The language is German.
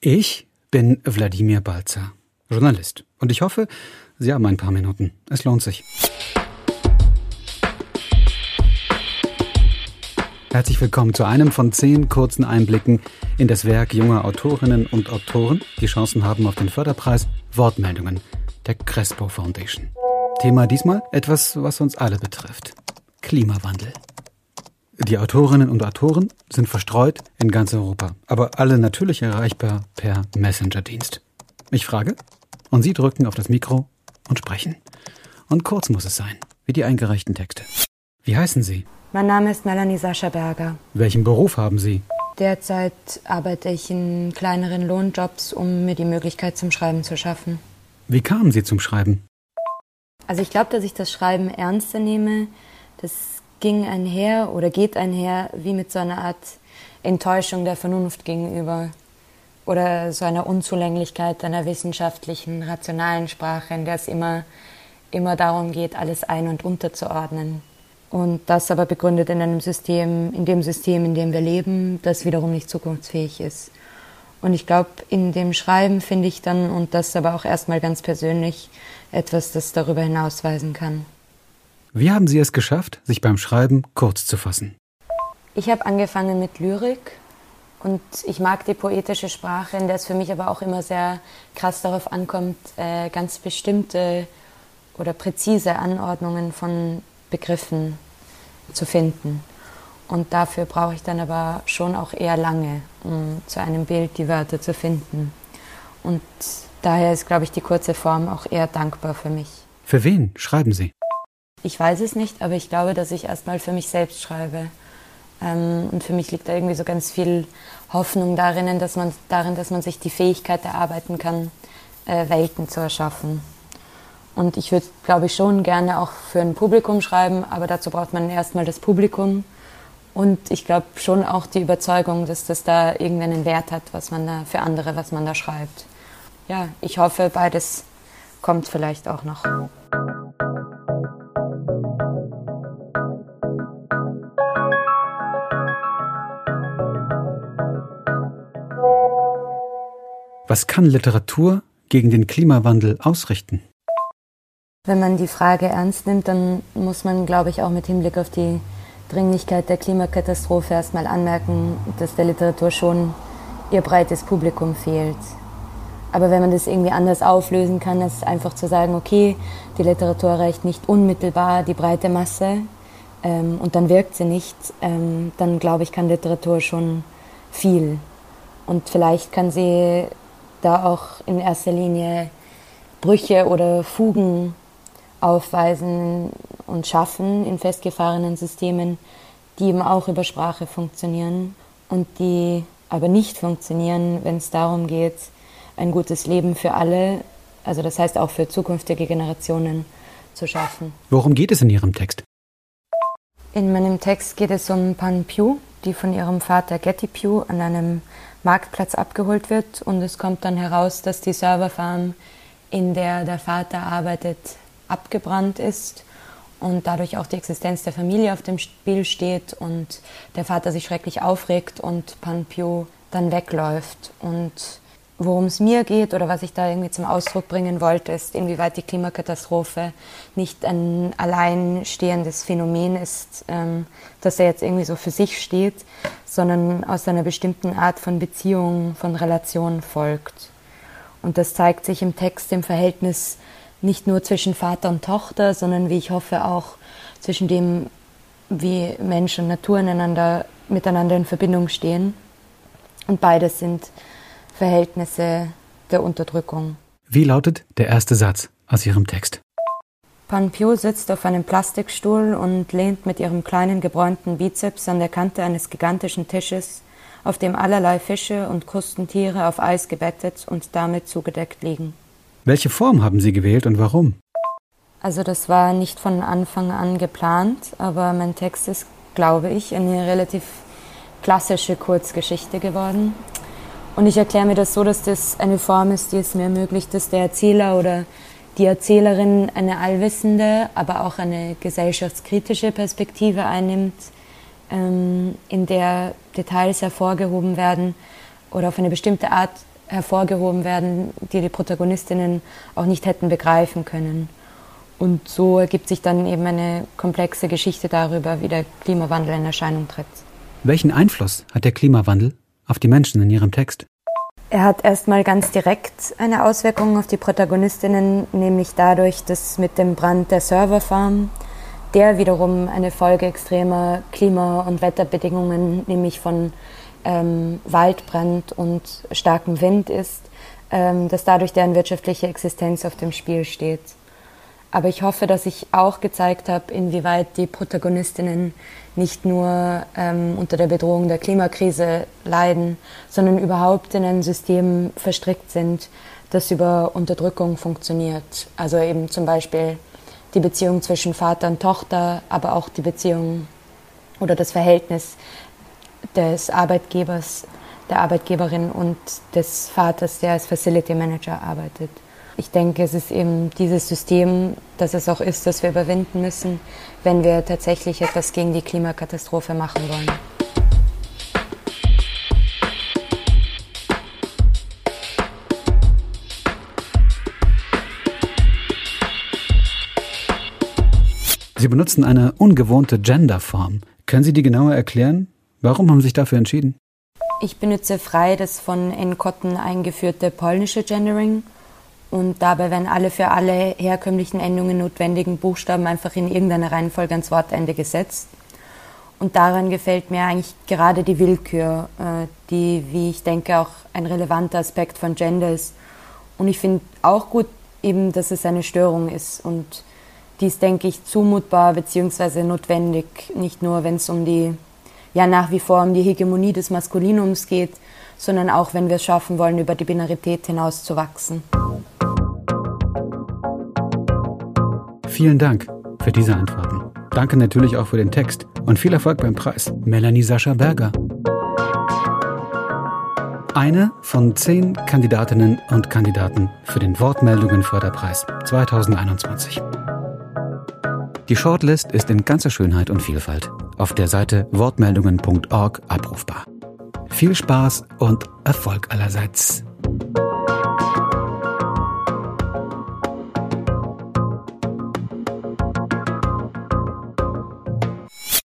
Ich bin Wladimir Balzer, Journalist. Und ich hoffe, Sie haben ein paar Minuten. Es lohnt sich. Herzlich willkommen zu einem von zehn kurzen Einblicken in das Werk junger Autorinnen und Autoren, die Chancen haben auf den Förderpreis Wortmeldungen der Crespo Foundation. Thema diesmal etwas, was uns alle betrifft. Klimawandel. Die Autorinnen und Autoren sind verstreut in ganz Europa, aber alle natürlich erreichbar per Messenger-Dienst. Ich frage und Sie drücken auf das Mikro und sprechen. Und kurz muss es sein, wie die eingereichten Texte. Wie heißen Sie? Mein Name ist Melanie Sascha Berger. Welchen Beruf haben Sie? Derzeit arbeite ich in kleineren Lohnjobs, um mir die Möglichkeit zum Schreiben zu schaffen. Wie kamen Sie zum Schreiben? Also ich glaube, dass ich das Schreiben ernster nehme. Das ging einher oder geht einher wie mit so einer Art Enttäuschung der Vernunft gegenüber oder so einer Unzulänglichkeit einer wissenschaftlichen, rationalen Sprache, in der es immer, immer darum geht, alles ein- und unterzuordnen. Und das aber begründet in einem System, in dem System, in dem wir leben, das wiederum nicht zukunftsfähig ist. Und ich glaube, in dem Schreiben finde ich dann, und das aber auch erstmal ganz persönlich, etwas, das darüber hinausweisen kann. Wie haben Sie es geschafft, sich beim Schreiben kurz zu fassen? Ich habe angefangen mit Lyrik und ich mag die poetische Sprache, in der es für mich aber auch immer sehr krass darauf ankommt, äh, ganz bestimmte oder präzise Anordnungen von Begriffen zu finden. Und dafür brauche ich dann aber schon auch eher lange, um zu einem Bild die Wörter zu finden. Und daher ist, glaube ich, die kurze Form auch eher dankbar für mich. Für wen schreiben Sie? Ich weiß es nicht, aber ich glaube, dass ich erstmal für mich selbst schreibe. Ähm, und für mich liegt da irgendwie so ganz viel Hoffnung darin, dass man, darin, dass man sich die Fähigkeit erarbeiten kann, äh, Welten zu erschaffen. Und ich würde, glaube ich, schon gerne auch für ein Publikum schreiben, aber dazu braucht man erstmal das Publikum. Und ich glaube schon auch die Überzeugung, dass das da irgendeinen Wert hat, was man da für andere, was man da schreibt. Ja, ich hoffe, beides kommt vielleicht auch noch. Was kann Literatur gegen den Klimawandel ausrichten? Wenn man die Frage ernst nimmt, dann muss man, glaube ich, auch mit Hinblick auf die Dringlichkeit der Klimakatastrophe erstmal anmerken, dass der Literatur schon ihr breites Publikum fehlt. Aber wenn man das irgendwie anders auflösen kann, ist einfach zu sagen, okay, die Literatur erreicht nicht unmittelbar die breite Masse ähm, und dann wirkt sie nicht, ähm, dann glaube ich, kann Literatur schon viel. Und vielleicht kann sie da auch in erster Linie Brüche oder Fugen aufweisen und schaffen in festgefahrenen Systemen, die eben auch über Sprache funktionieren und die aber nicht funktionieren, wenn es darum geht, ein gutes Leben für alle, also das heißt auch für zukünftige Generationen zu schaffen. Worum geht es in Ihrem Text? In meinem Text geht es um Pan Piu, die von ihrem Vater Getty Piu an einem Marktplatz abgeholt wird und es kommt dann heraus, dass die Serverfarm, in der der Vater arbeitet, abgebrannt ist und dadurch auch die Existenz der Familie auf dem Spiel steht und der Vater sich schrecklich aufregt und Pan Piu dann wegläuft. Und worum es mir geht oder was ich da irgendwie zum Ausdruck bringen wollte, ist, inwieweit die Klimakatastrophe nicht ein alleinstehendes Phänomen ist, ähm, dass er jetzt irgendwie so für sich steht, sondern aus einer bestimmten Art von Beziehung, von Relation folgt. Und das zeigt sich im Text im Verhältnis nicht nur zwischen Vater und Tochter, sondern wie ich hoffe auch zwischen dem, wie Mensch und Natur miteinander in Verbindung stehen. Und beides sind Verhältnisse der Unterdrückung. Wie lautet der erste Satz aus Ihrem Text? Pan Piu sitzt auf einem Plastikstuhl und lehnt mit ihrem kleinen gebräunten Bizeps an der Kante eines gigantischen Tisches, auf dem allerlei Fische und Krustentiere auf Eis gebettet und damit zugedeckt liegen. Welche Form haben Sie gewählt und warum? Also das war nicht von Anfang an geplant, aber mein Text ist, glaube ich, eine relativ klassische Kurzgeschichte geworden. Und ich erkläre mir das so, dass das eine Form ist, die es mir ermöglicht, dass der Erzähler oder die Erzählerin eine allwissende, aber auch eine gesellschaftskritische Perspektive einnimmt, ähm, in der Details hervorgehoben werden oder auf eine bestimmte Art hervorgehoben werden, die die Protagonistinnen auch nicht hätten begreifen können. Und so ergibt sich dann eben eine komplexe Geschichte darüber, wie der Klimawandel in Erscheinung tritt. Welchen Einfluss hat der Klimawandel auf die Menschen in ihrem Text? Er hat erstmal ganz direkt eine Auswirkung auf die Protagonistinnen, nämlich dadurch, dass mit dem Brand der Serverfarm, der wiederum eine Folge extremer Klima- und Wetterbedingungen, nämlich von ähm, Waldbrand und starkem Wind ist, ähm, dass dadurch deren wirtschaftliche Existenz auf dem Spiel steht. Aber ich hoffe, dass ich auch gezeigt habe, inwieweit die Protagonistinnen nicht nur ähm, unter der Bedrohung der Klimakrise leiden, sondern überhaupt in ein System verstrickt sind, das über Unterdrückung funktioniert. Also eben zum Beispiel die Beziehung zwischen Vater und Tochter, aber auch die Beziehung oder das Verhältnis des Arbeitgebers, der Arbeitgeberin und des Vaters, der als Facility Manager arbeitet ich denke, es ist eben dieses System, das es auch ist, das wir überwinden müssen, wenn wir tatsächlich etwas gegen die Klimakatastrophe machen wollen. Sie benutzen eine ungewohnte Genderform. Können Sie die genauer erklären? Warum haben Sie sich dafür entschieden? Ich benutze frei das von Enkotten eingeführte polnische Gendering und dabei werden alle für alle herkömmlichen Endungen notwendigen Buchstaben einfach in irgendeiner Reihenfolge ans Wortende gesetzt. Und daran gefällt mir eigentlich gerade die Willkür, äh, die, wie ich denke, auch ein relevanter Aspekt von Gender ist. Und ich finde auch gut eben, dass es eine Störung ist. Und dies, denke ich, zumutbar bzw. notwendig, nicht nur, wenn es um die, ja nach wie vor um die Hegemonie des Maskulinums geht, sondern auch, wenn wir es schaffen wollen, über die Binarität hinauszuwachsen. Vielen Dank für diese Antworten. Danke natürlich auch für den Text und viel Erfolg beim Preis. Melanie Sascha Berger. Eine von zehn Kandidatinnen und Kandidaten für den Wortmeldungen Förderpreis 2021. Die Shortlist ist in ganzer Schönheit und Vielfalt auf der Seite wortmeldungen.org abrufbar. Viel Spaß und Erfolg allerseits.